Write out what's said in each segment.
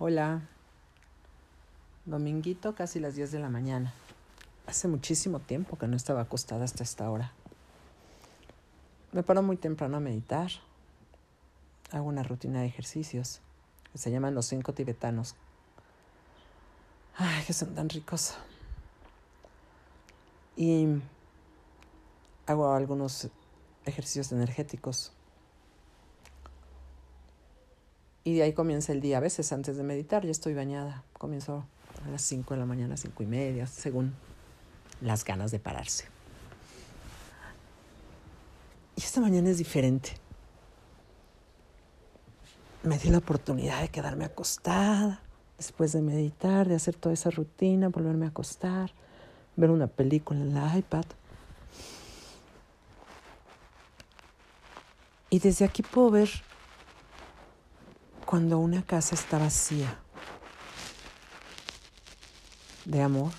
Hola. Dominguito, casi las 10 de la mañana. Hace muchísimo tiempo que no estaba acostada hasta esta hora. Me paro muy temprano a meditar. Hago una rutina de ejercicios que se llaman los cinco tibetanos. Ay, que son tan ricos. Y hago algunos ejercicios energéticos Y de ahí comienza el día. A veces antes de meditar ya estoy bañada. Comienzo a las 5 de la mañana, cinco y media, según las ganas de pararse. Y esta mañana es diferente. Me di la oportunidad de quedarme acostada después de meditar, de hacer toda esa rutina, volverme a acostar, ver una película en la iPad. Y desde aquí puedo ver cuando una casa está vacía de amor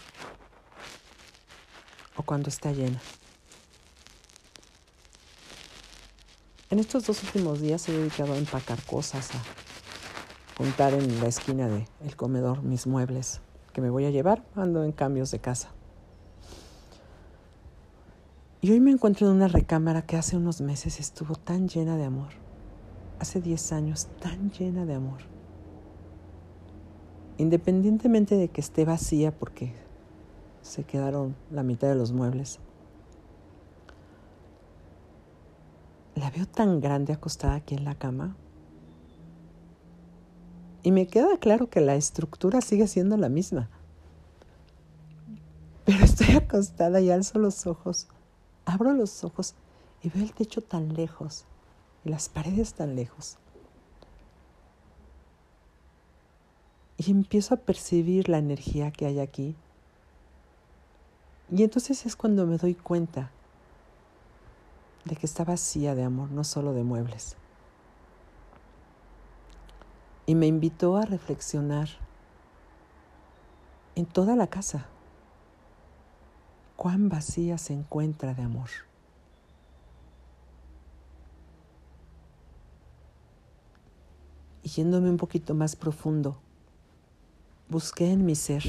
o cuando está llena. En estos dos últimos días he dedicado a empacar cosas, a juntar en la esquina del comedor mis muebles que me voy a llevar. Ando en cambios de casa. Y hoy me encuentro en una recámara que hace unos meses estuvo tan llena de amor hace 10 años tan llena de amor. Independientemente de que esté vacía porque se quedaron la mitad de los muebles. La veo tan grande acostada aquí en la cama. Y me queda claro que la estructura sigue siendo la misma. Pero estoy acostada y alzo los ojos, abro los ojos y veo el techo tan lejos y las paredes tan lejos. Y empiezo a percibir la energía que hay aquí. Y entonces es cuando me doy cuenta de que está vacía de amor, no solo de muebles. Y me invitó a reflexionar en toda la casa. Cuán vacía se encuentra de amor. Y yéndome un poquito más profundo, busqué en mi ser.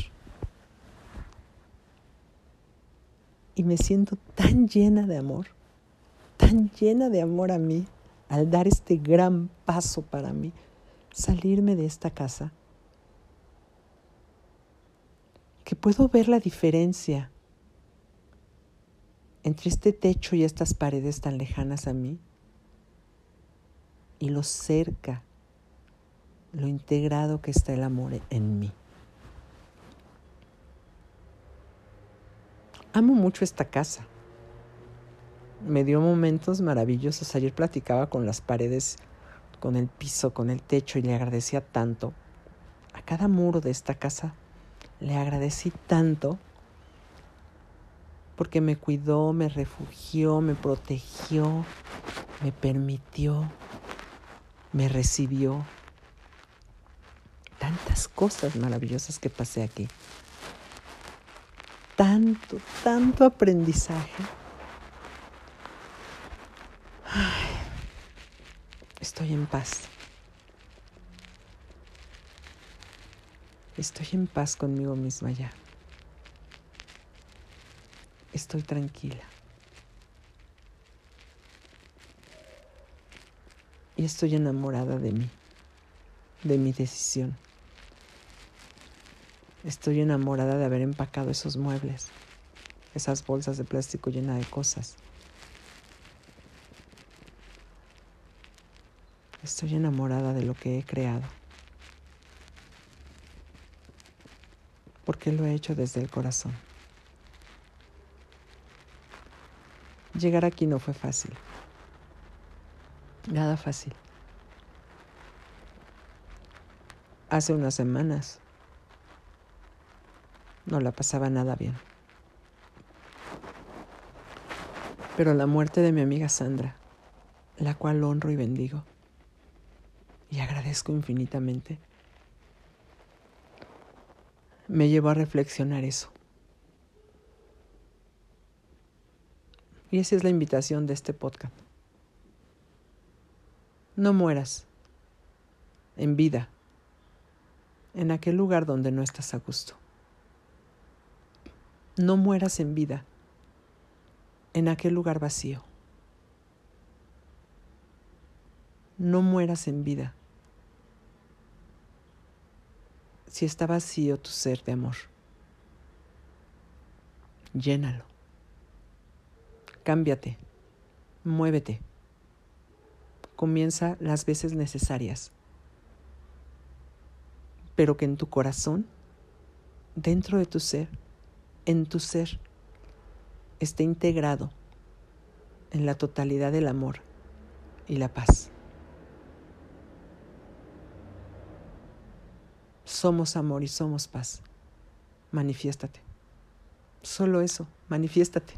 Y me siento tan llena de amor, tan llena de amor a mí al dar este gran paso para mí, salirme de esta casa, que puedo ver la diferencia entre este techo y estas paredes tan lejanas a mí y lo cerca lo integrado que está el amor en mí. Amo mucho esta casa. Me dio momentos maravillosos. Ayer platicaba con las paredes, con el piso, con el techo y le agradecía tanto. A cada muro de esta casa le agradecí tanto porque me cuidó, me refugió, me protegió, me permitió, me recibió, tantas cosas maravillosas que pasé aquí. Tanto, tanto aprendizaje. estoy en paz. Estoy en paz conmigo misma ya. Estoy tranquila. Y estoy enamorada de mí, de mi decisión. Estoy enamorada de haber empacado esos muebles, esas bolsas de plástico llenas de cosas. Estoy enamorada de lo que he creado. Porque lo he hecho desde el corazón. Llegar aquí no fue fácil. Nada fácil. Hace unas semanas no la pasaba nada bien. Pero la muerte de mi amiga Sandra, la cual honro y bendigo, y agradezco infinitamente, me llevó a reflexionar eso. Y esa es la invitación de este podcast. No mueras en vida en aquel lugar donde no estás a gusto. No mueras en vida en aquel lugar vacío. No mueras en vida si está vacío tu ser de amor. Llénalo. Cámbiate. Muévete. Comienza las veces necesarias. Pero que en tu corazón, dentro de tu ser, en tu ser, esté integrado en la totalidad del amor y la paz. Somos amor y somos paz. Manifiéstate. Solo eso, manifiéstate.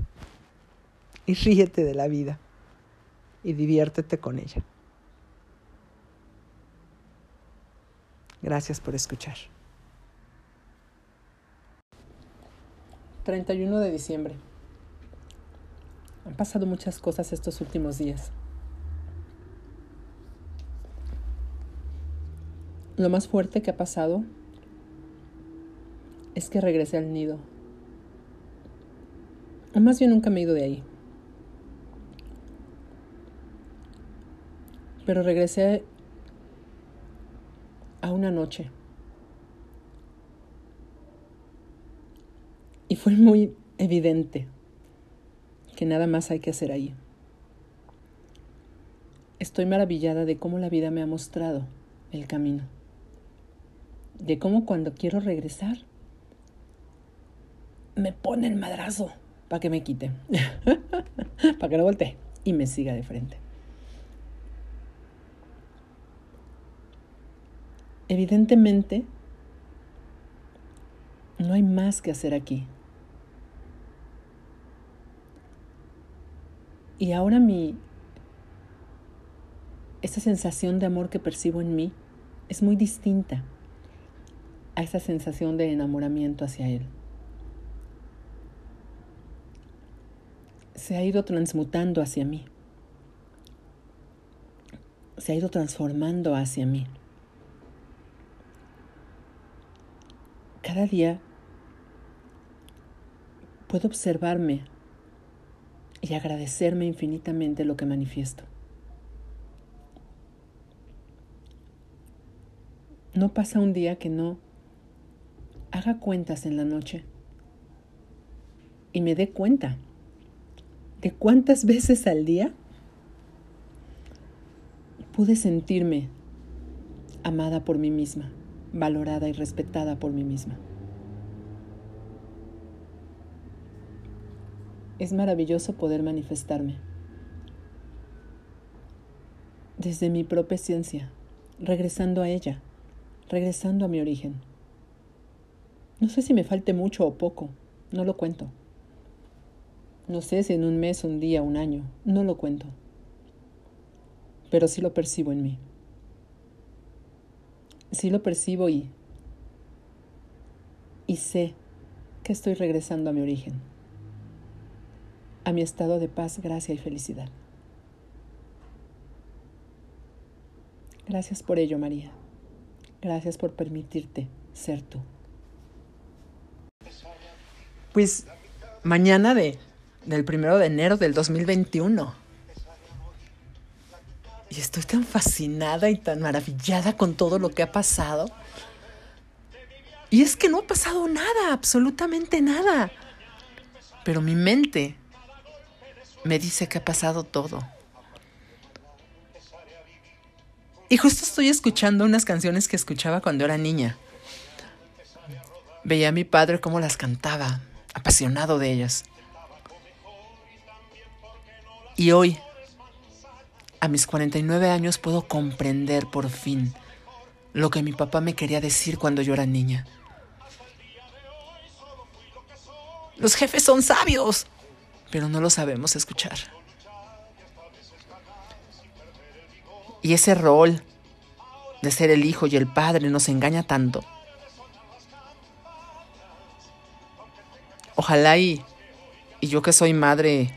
Y ríete de la vida. Y diviértete con ella. Gracias por escuchar. 31 de diciembre. Han pasado muchas cosas estos últimos días. Lo más fuerte que ha pasado es que regresé al nido. O más bien nunca me he ido de ahí. Pero regresé a una noche. Fue muy evidente que nada más hay que hacer ahí. Estoy maravillada de cómo la vida me ha mostrado el camino de cómo cuando quiero regresar me pone el madrazo para que me quite, para que no voltee y me siga de frente. Evidentemente, no hay más que hacer aquí. Y ahora mi esa sensación de amor que percibo en mí es muy distinta a esa sensación de enamoramiento hacia Él. Se ha ido transmutando hacia mí. Se ha ido transformando hacia mí. Cada día puedo observarme y agradecerme infinitamente lo que manifiesto. No pasa un día que no haga cuentas en la noche y me dé cuenta de cuántas veces al día pude sentirme amada por mí misma, valorada y respetada por mí misma. Es maravilloso poder manifestarme desde mi propia ciencia, regresando a ella, regresando a mi origen. No sé si me falte mucho o poco, no lo cuento. No sé si en un mes, un día, un año, no lo cuento. Pero sí lo percibo en mí. Sí lo percibo y, y sé que estoy regresando a mi origen, a mi estado de paz, gracia y felicidad. Gracias por ello, María. Gracias por permitirte ser tú pues mañana de, del primero de enero del 2021. Y estoy tan fascinada y tan maravillada con todo lo que ha pasado. Y es que no ha pasado nada, absolutamente nada. Pero mi mente me dice que ha pasado todo. Y justo estoy escuchando unas canciones que escuchaba cuando era niña. Veía a mi padre cómo las cantaba apasionado de ellas. Y hoy, a mis 49 años, puedo comprender por fin lo que mi papá me quería decir cuando yo era niña. Los jefes son sabios, pero no lo sabemos escuchar. Y ese rol de ser el hijo y el padre nos engaña tanto. Ojalá y, y yo que soy madre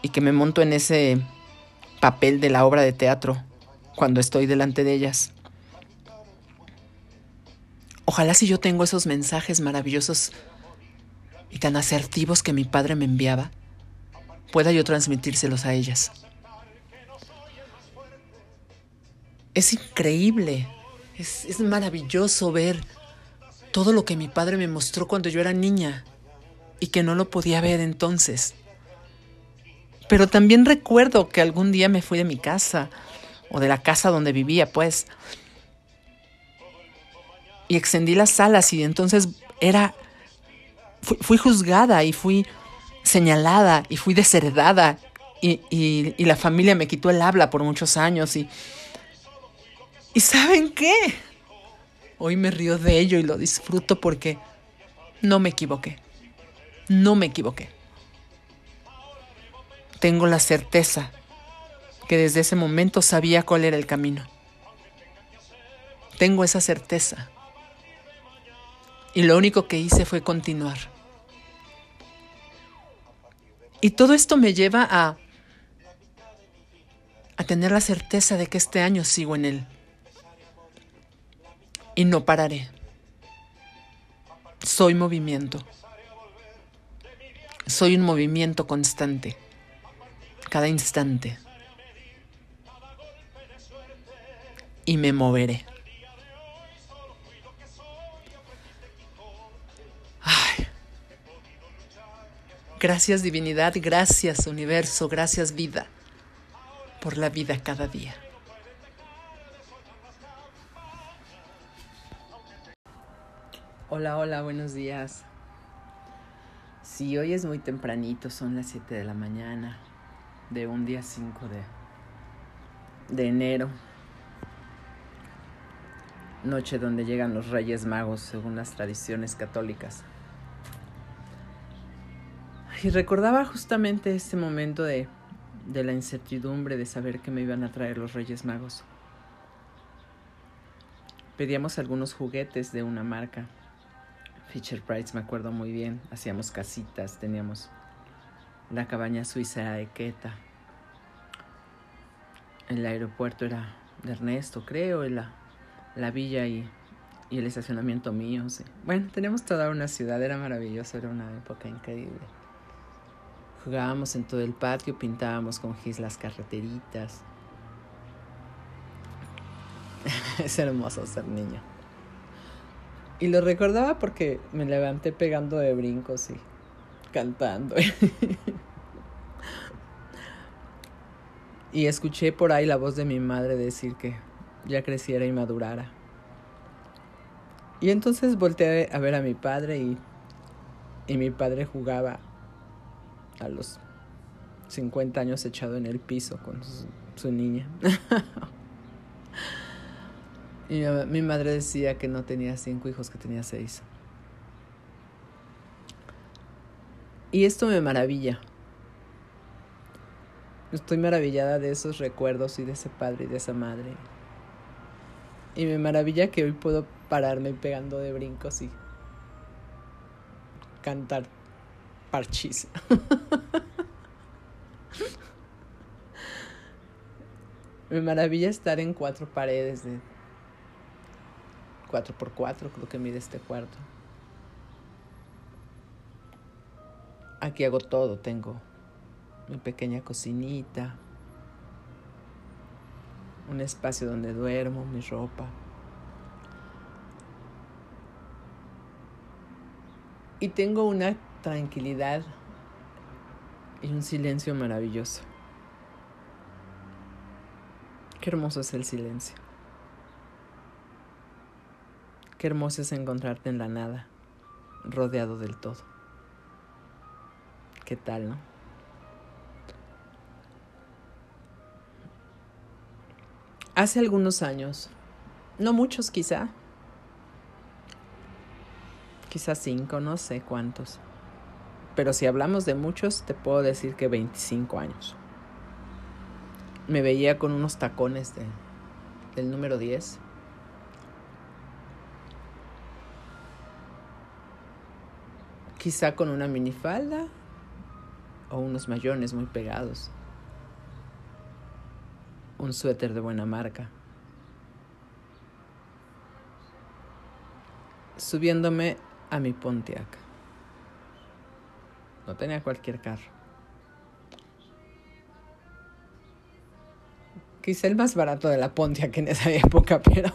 y que me monto en ese papel de la obra de teatro cuando estoy delante de ellas. Ojalá si yo tengo esos mensajes maravillosos y tan asertivos que mi padre me enviaba, pueda yo transmitírselos a ellas. Es increíble, es, es, maravilloso ver todo lo que mi padre me mostró cuando yo era niña y que no lo podía ver entonces. Pero también recuerdo que algún día me fui de mi casa, o de la casa donde vivía, pues, y extendí las alas y entonces era, fui, juzgada y fui señalada y fui desheredada y, y, la familia me quitó el habla por muchos años y... ¿Y saben qué? Hoy me río de ello y lo disfruto porque no me equivoqué. No me equivoqué. Tengo la certeza que desde ese momento sabía cuál era el camino. Tengo esa certeza. Y lo único que hice fue continuar. Y todo esto me lleva a, a tener la certeza de que este año sigo en él. Y no pararé. Soy movimiento. Soy un movimiento constante, cada instante. Y me moveré. Gracias divinidad, gracias universo, gracias vida por la vida cada día. Hola, hola, buenos días. Sí, hoy es muy tempranito, son las 7 de la mañana de un día 5 de, de enero. Noche donde llegan los Reyes Magos según las tradiciones católicas. Y recordaba justamente este momento de, de la incertidumbre de saber que me iban a traer los Reyes Magos. Pedíamos algunos juguetes de una marca. Fisher Price me acuerdo muy bien. Hacíamos casitas, teníamos la cabaña suiza de Queta. El aeropuerto era de Ernesto, creo, la, la villa y, y el estacionamiento mío. Bueno, teníamos toda una ciudad, era maravilloso, era una época increíble. Jugábamos en todo el patio, pintábamos con gis las carreteritas. es hermoso ser niño. Y lo recordaba porque me levanté pegando de brincos y cantando. y escuché por ahí la voz de mi madre decir que ya creciera y madurara. Y entonces volteé a ver a mi padre y, y mi padre jugaba a los 50 años echado en el piso con su, niña. y mi, madre decía que no tenía cinco hijos, que tenía seis. Y esto me maravilla. Estoy maravillada de esos recuerdos y de ese padre y de esa madre. Y me maravilla que hoy puedo pararme pegando de brincos y cantar parchis. Me maravilla estar en cuatro paredes de cuatro por cuatro, creo que mide este cuarto. Aquí hago todo, tengo mi pequeña cocinita, un espacio donde duermo, mi ropa. Y tengo una tranquilidad y un silencio maravilloso. Qué hermoso es el silencio. Qué hermoso es encontrarte en la nada, rodeado del todo. ¿Qué tal, no? Hace algunos años, no muchos quizá, quizás cinco, no sé cuántos. Pero si hablamos de muchos, te puedo decir que 25 años. Me veía con unos tacones de, del número 10. Quizá con una minifalda o unos mayones muy pegados. Un suéter de buena marca. subiéndome a mi Pontiac. No tenía cualquier carro. Quizá el más barato de la Pontiac en esa época, pero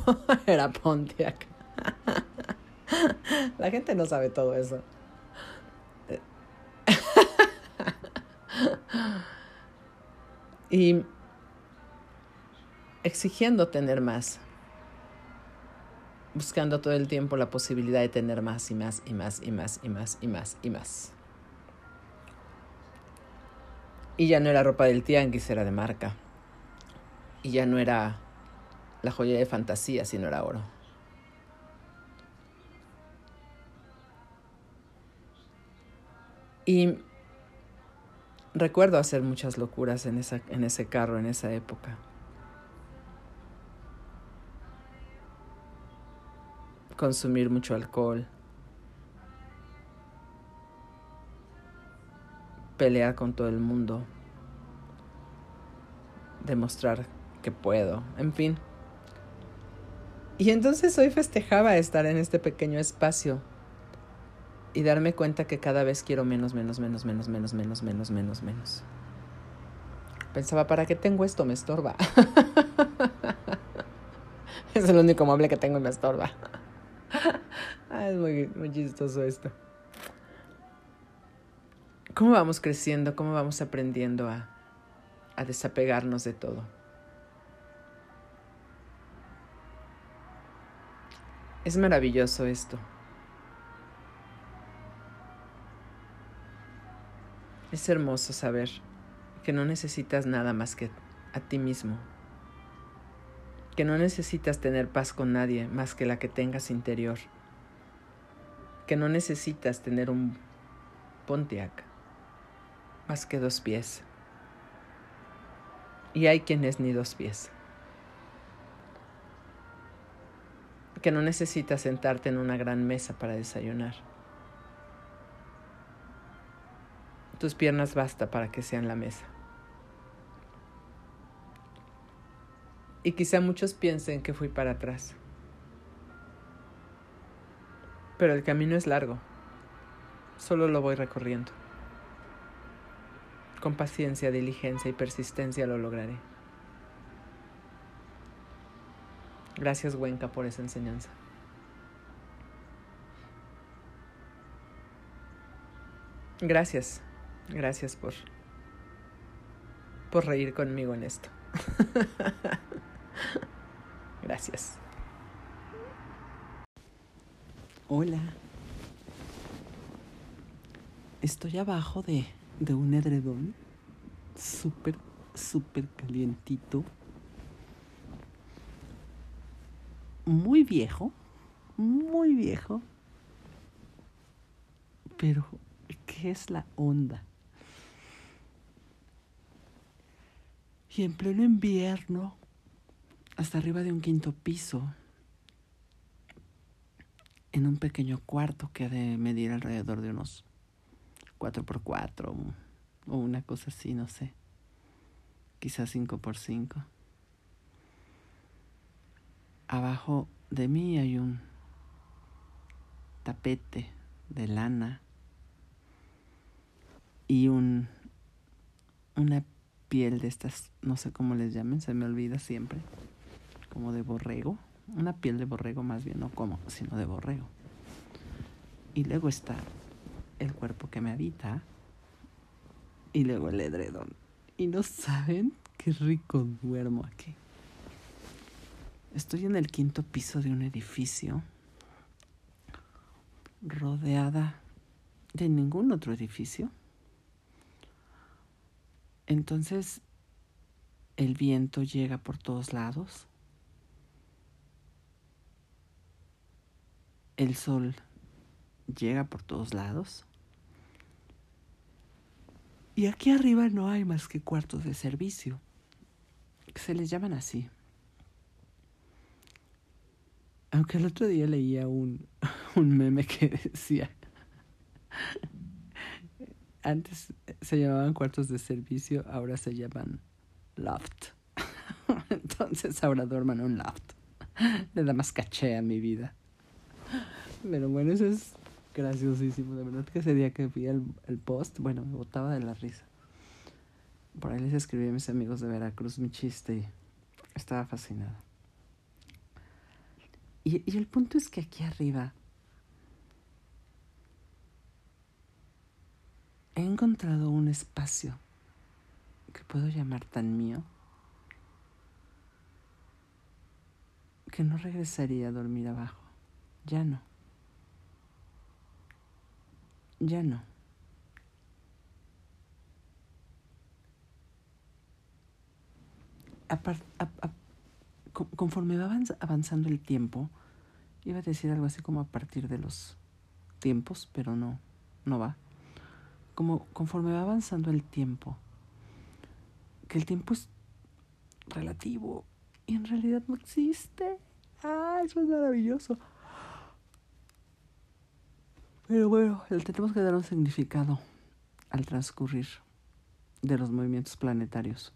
era Pontiac. La gente no sabe todo eso. Y exigiendo tener más. Buscando todo el tiempo la posibilidad de tener más y más y más y más y más y más y más. Y ya no era ropa del tianguis, era de marca. Y ya no era la joya de fantasía, sino era oro. Y recuerdo hacer muchas locuras en, esa, en ese carro, en esa época. Consumir mucho alcohol. Pelear con todo el mundo. Demostrar que puedo. En fin. Y entonces hoy festejaba estar en este pequeño espacio y darme cuenta que cada vez quiero menos, menos, menos, menos, menos, menos, menos, menos, menos. Pensaba, ¿para qué tengo esto? Me estorba. es el único mueble que tengo y me estorba. Ah, es muy, muy chistoso esto. ¿Cómo vamos creciendo? ¿Cómo vamos aprendiendo a, a desapegarnos de todo? Es maravilloso esto. Es hermoso saber que no necesitas nada más que a ti mismo, que no necesitas tener paz con nadie más que la que tengas interior, que no necesitas tener un Pontiac que dos pies. Y hay quienes ni dos pies. Que no necesitas sentarte en una gran mesa para desayunar Tus piernas basta para que sean la mesa. Y quizá muchos piensen que fui para atrás. Pero el camino es largo. Solo lo voy recorriendo. Con paciencia, diligencia y persistencia lo lograré. Gracias, Huenca, por esa enseñanza. Gracias. Gracias por, por reír conmigo en esto. Gracias. Hola. Estoy abajo de, de un edredón súper, súper calientito. Muy viejo, muy viejo. Pero, ¿qué es la onda? Y en pleno invierno, hasta arriba de un quinto piso, en un pequeño cuarto que ha de medir alrededor de unos 4 por 4 o una cosa así, no sé. Quizás 5 por 5 Abajo de mí hay un tapete de lana y un una piel de estas, no sé cómo les llamen, se me olvida siempre, como de borrego, una piel de borrego más bien, no como, sino de borrego. Y luego está el cuerpo que me habita y luego el edredón. Y no saben qué rico duermo aquí. Estoy en el quinto piso de un edificio rodeada de ningún otro edificio entonces el viento llega por todos lados. El sol llega por todos lados. Y aquí arriba no hay más que cuartos de servicio. Se les llaman así. Aunque el otro día leía un, un meme que decía antes se llamaban cuartos de servicio, ahora se llaman loft. Entonces ahora duerman en un loft. Le da más caché a mi vida. Pero bueno, eso es graciosísimo. De verdad que ese día que vi el, el post, bueno, me botaba de la risa. Por ahí les escribí a mis amigos de Veracruz mi chiste y estaba fascinada. Y, y el punto es que aquí arriba he encontrado un espacio que puedo llamar tan mío que no regresaría a dormir abajo. Ya no. Ya no. conforme va avanzando el tiempo, iba a decir algo así como a partir de los tiempos, pero no, no va. Como conforme va avanzando el tiempo, que el tiempo es relativo y en realidad no existe. Ah, eso es maravilloso. Pero bueno, le tenemos que dar un significado al transcurrir de los movimientos planetarios.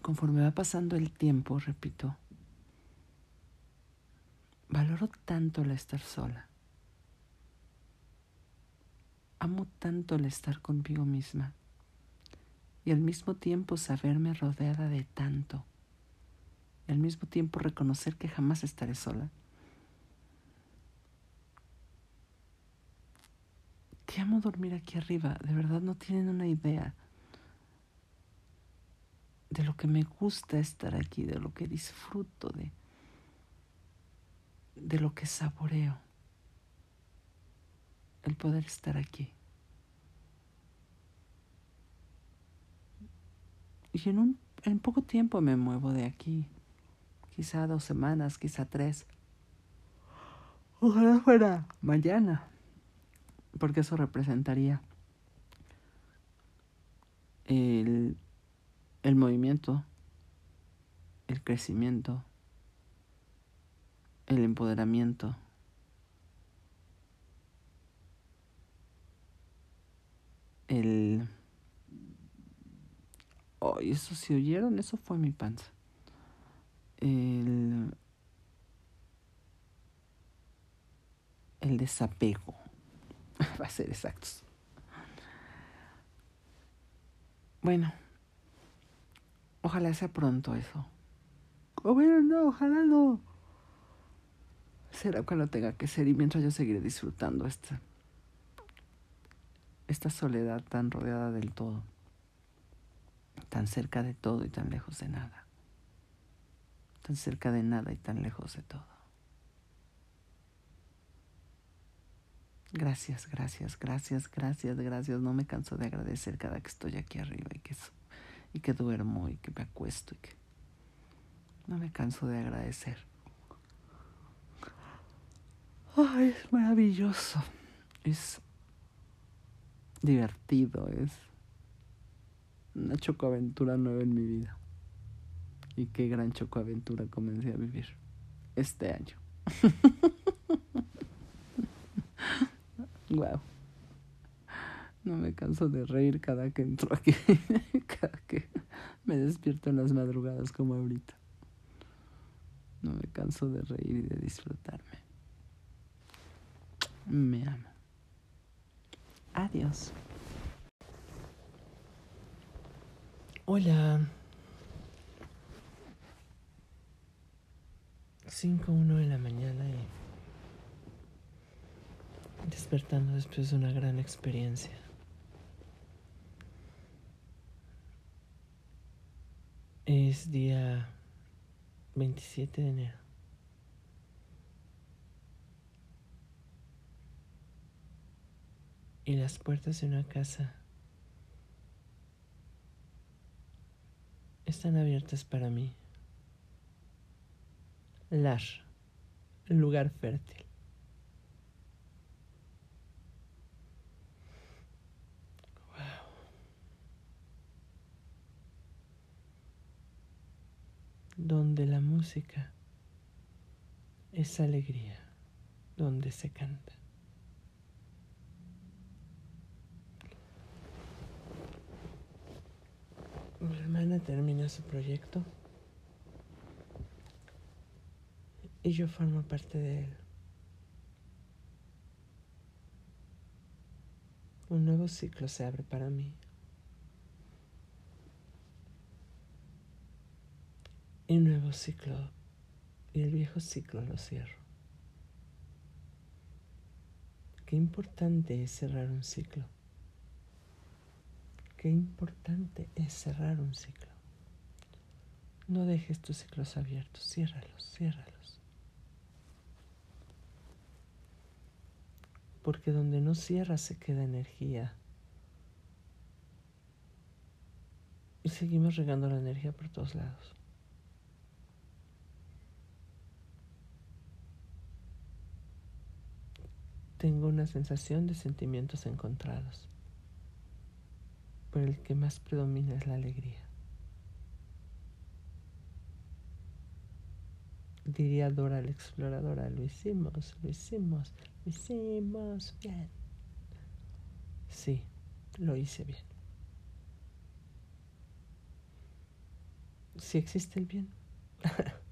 Conforme va pasando el tiempo, repito, valoro tanto el estar sola. Amo tanto el estar conmigo misma y al mismo tiempo saberme rodeada de tanto y al mismo tiempo reconocer que jamás estaré sola. Que amo dormir aquí arriba, de verdad no tienen una idea de lo que me gusta estar aquí, de lo que disfruto, de, de lo que saboreo, el poder estar aquí. Y en, un, en poco tiempo me muevo de aquí, quizá dos semanas, quizá tres. Ojalá fuera. Mañana, porque eso representaría el, el movimiento, el crecimiento, el empoderamiento. El Oh, eso si oyeron, eso fue mi panza. El, el desapego. Va a ser exactos. Bueno, ojalá sea pronto eso. O bueno, no, ojalá no. Será cuando tenga que ser y mientras yo seguiré disfrutando esta, esta soledad tan rodeada del todo tan cerca de todo y tan lejos de nada, tan cerca de nada y tan lejos de todo. Gracias, gracias, gracias, gracias, gracias. No me canso de agradecer cada que estoy aquí arriba y que, y que duermo y que me acuesto y que no me canso de agradecer. Ay, es maravilloso. Es divertido, es una chocoaventura nueva en mi vida. Y qué gran chocoaventura comencé a vivir este año. wow. No me canso de reír cada que entro aquí, cada que me despierto en las madrugadas como ahorita. No me canso de reír y de disfrutarme. Me amo. Adiós. Hola. 5.1 de la mañana y despertando después de una gran experiencia. Es día 27 de enero. Y las puertas de una casa están abiertas para mí. Lar, lugar fértil. donde la música es alegría, donde se canta. Mi hermana termina su proyecto y yo formo parte de él. Un nuevo ciclo se abre para mí. Y nuevo ciclo y el viejo ciclo lo cierro. Qué importante es cerrar un ciclo. Qué importante es cerrar un ciclo. No dejes tus ciclos abiertos, ciérralos, ciérralos. Porque donde no cierras se queda energía. Y seguimos regando la energía por todos lados. Tengo una sensación de sentimientos encontrados, pero el que más predomina es la alegría. Diría Dora la exploradora, lo hicimos, lo hicimos, lo hicimos bien. Sí, lo hice bien. Si existe el bien.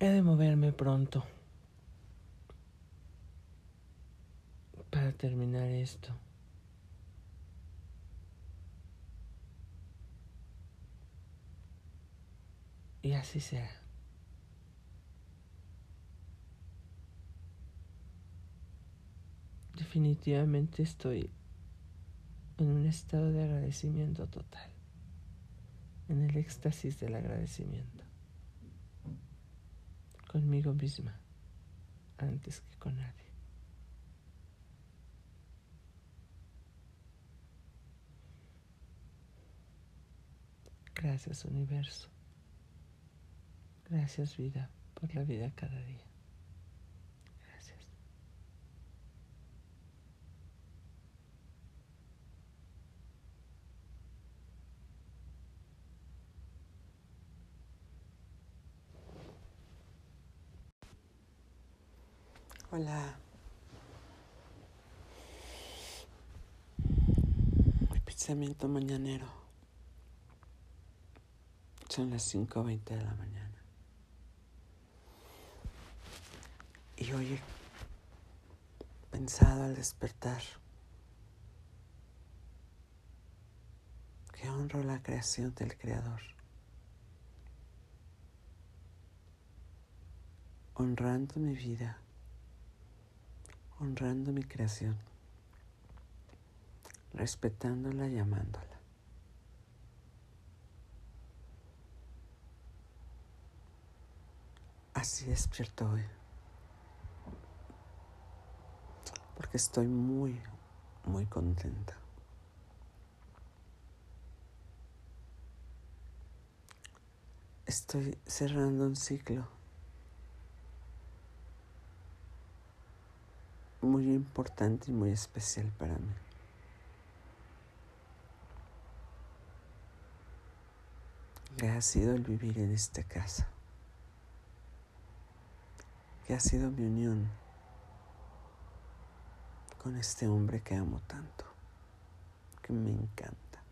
He de moverme pronto para terminar esto. Y así sea. Definitivamente estoy en un estado de agradecimiento total, en el éxtasis del agradecimiento conmigo misma antes que con nadie. Gracias universo. Gracias vida por la vida cada día. Hola. Mi pensamiento mañanero. Son las 5.20 de la mañana. Y hoy he pensado al despertar que honro la creación del Creador. Honrando mi vida honrando mi creación, respetándola y amándola. Así despierto hoy, porque estoy muy, muy contenta. Estoy cerrando un ciclo. Muy importante y muy especial para mí. Que ha sido el vivir en esta casa. Que ha sido mi unión con este hombre que amo tanto, que me encanta,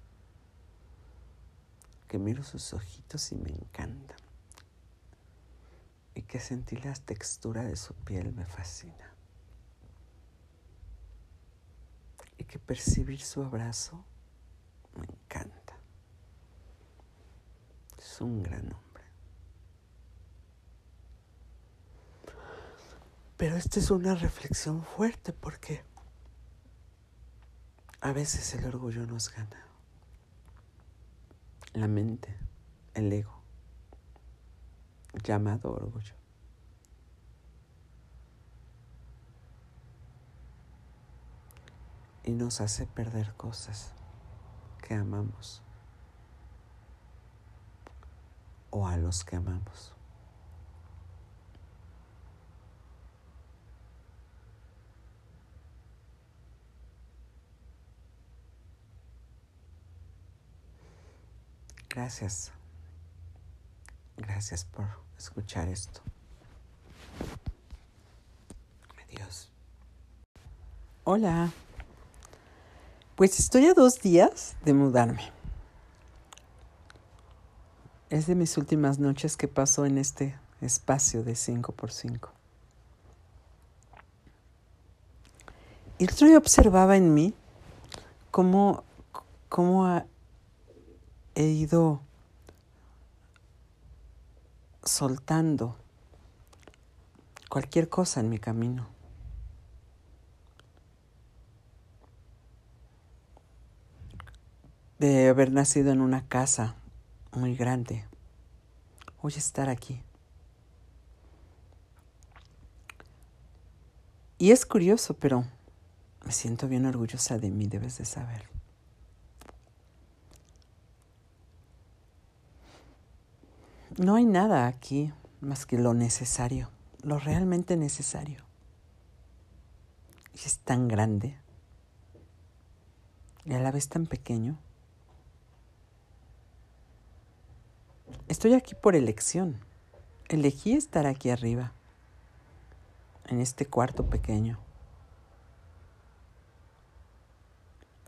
que miro sus ojitos y me encanta, y que sentí la textura de su piel me fascina. y que percibir su abrazo me encanta. Es un gran hombre. Pero esta es una reflexión fuerte porque a veces el orgullo nos gana. La mente, el ego, llamado orgullo. Y nos hace perder cosas que amamos o a los que amamos. Gracias. Gracias por escuchar esto. Adiós. Hola. Pues estoy a dos días de mudarme. Es de mis últimas noches que paso en este espacio de 5 por 5. Y el otro observaba en mí cómo, cómo he ido soltando cualquier cosa en mi camino. De haber nacido en una casa muy grande, hoy estar aquí. Y es curioso, pero me siento bien orgullosa de mí, debes de saber. No hay nada aquí más que lo necesario, lo realmente necesario. Y es tan grande y a la vez tan pequeño. Estoy aquí por elección. Elegí estar aquí arriba, en este cuarto pequeño.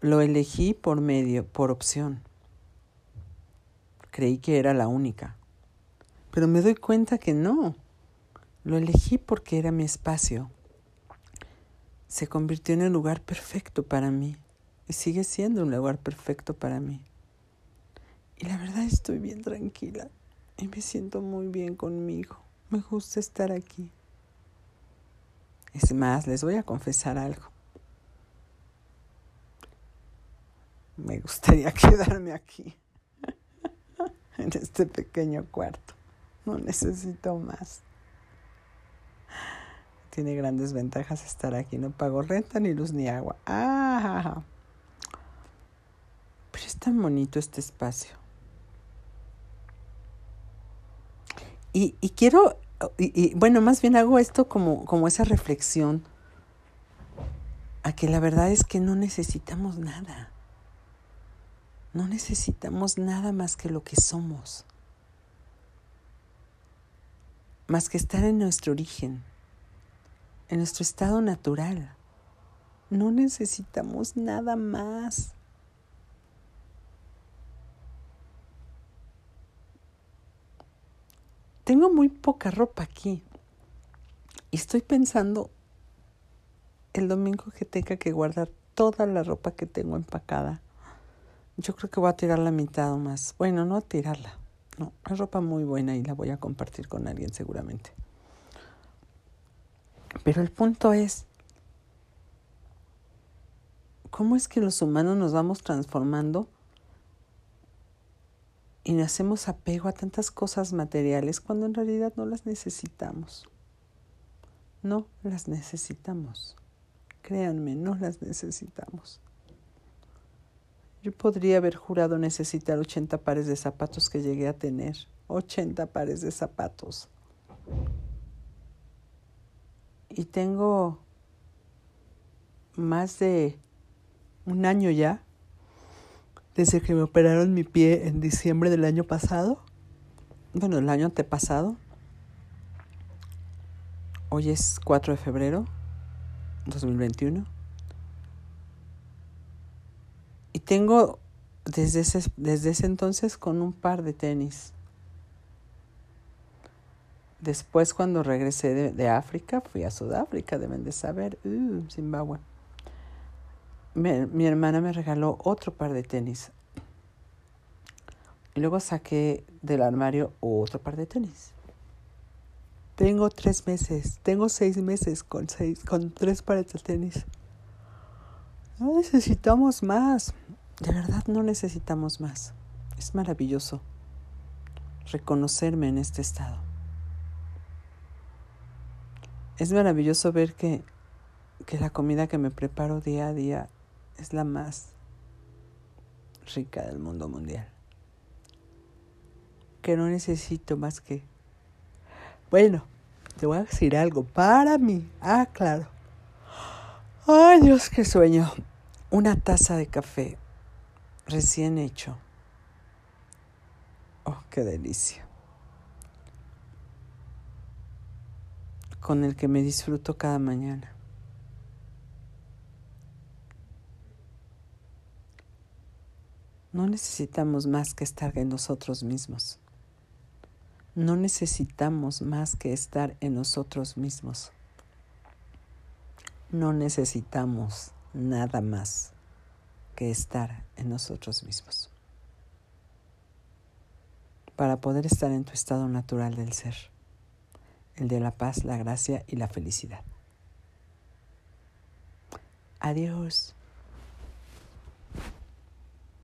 Lo elegí por medio, por opción. Creí que era la única. Pero me doy cuenta que no. Lo elegí porque era mi espacio. Se convirtió en el lugar perfecto para mí. Y sigue siendo un lugar perfecto para mí. Y la verdad estoy bien tranquila. Y me siento muy bien conmigo. Me gusta estar aquí. Es más, les voy a confesar algo. Me gustaría quedarme aquí, en este pequeño cuarto. No necesito más. Tiene grandes ventajas estar aquí. No pago renta, ni luz, ni agua. Ah, pero es tan bonito este espacio. Y, y quiero, y, y, bueno, más bien hago esto como, como esa reflexión a que la verdad es que no necesitamos nada. No necesitamos nada más que lo que somos más que estar en nuestro origen, en nuestro estado natural. No necesitamos nada más. Tengo muy poca ropa aquí y estoy pensando el domingo que tenga que guardar toda la ropa que tengo empacada. Yo creo que voy a tirar la mitad o más. Bueno, no a tirarla no, es ropa muy buena y la voy a compartir con alguien seguramente. Pero el punto es, ¿cómo es que los humanos nos vamos transformando y hacemos apego a tantas cosas materiales cuando en realidad no las necesitamos? No las necesitamos. Créanme, no las necesitamos. Yo podría haber jurado necesitar 80 pares de zapatos que llegué a tener. 80 pares de zapatos. Y tengo más de un año ya, desde que me operaron mi pie en diciembre del año pasado. Bueno, el año antepasado. Hoy es 4 de febrero 2021. Y tengo desde ese, desde ese entonces con un par de tenis. Después cuando regresé de, África, fui a Sudáfrica, deben de saber, uh, Zimbabue. Mi hermana me regaló otro par de tenis. Y luego saqué del armario otro par de tenis. Tengo tres meses, tengo seis meses con, seis, con tres pares de tenis. No necesitamos más. De verdad no necesitamos más. Es maravilloso reconocerme en este estado. Es maravilloso ver que, que la comida que me preparo día a día es la más rica del mundo mundial. Que no necesito más que... Bueno, te voy a decir algo para mí. Ah, claro. Ay, Dios, qué sueño. Una taza de café recién hecho. Oh, qué delicia. Con el que me disfruto cada mañana. No necesitamos más que estar en nosotros mismos. No necesitamos más que estar en nosotros mismos. No necesitamos nada más que estar en nosotros mismos para poder estar en tu estado natural del ser, el de la paz, la gracia y la felicidad. Adiós.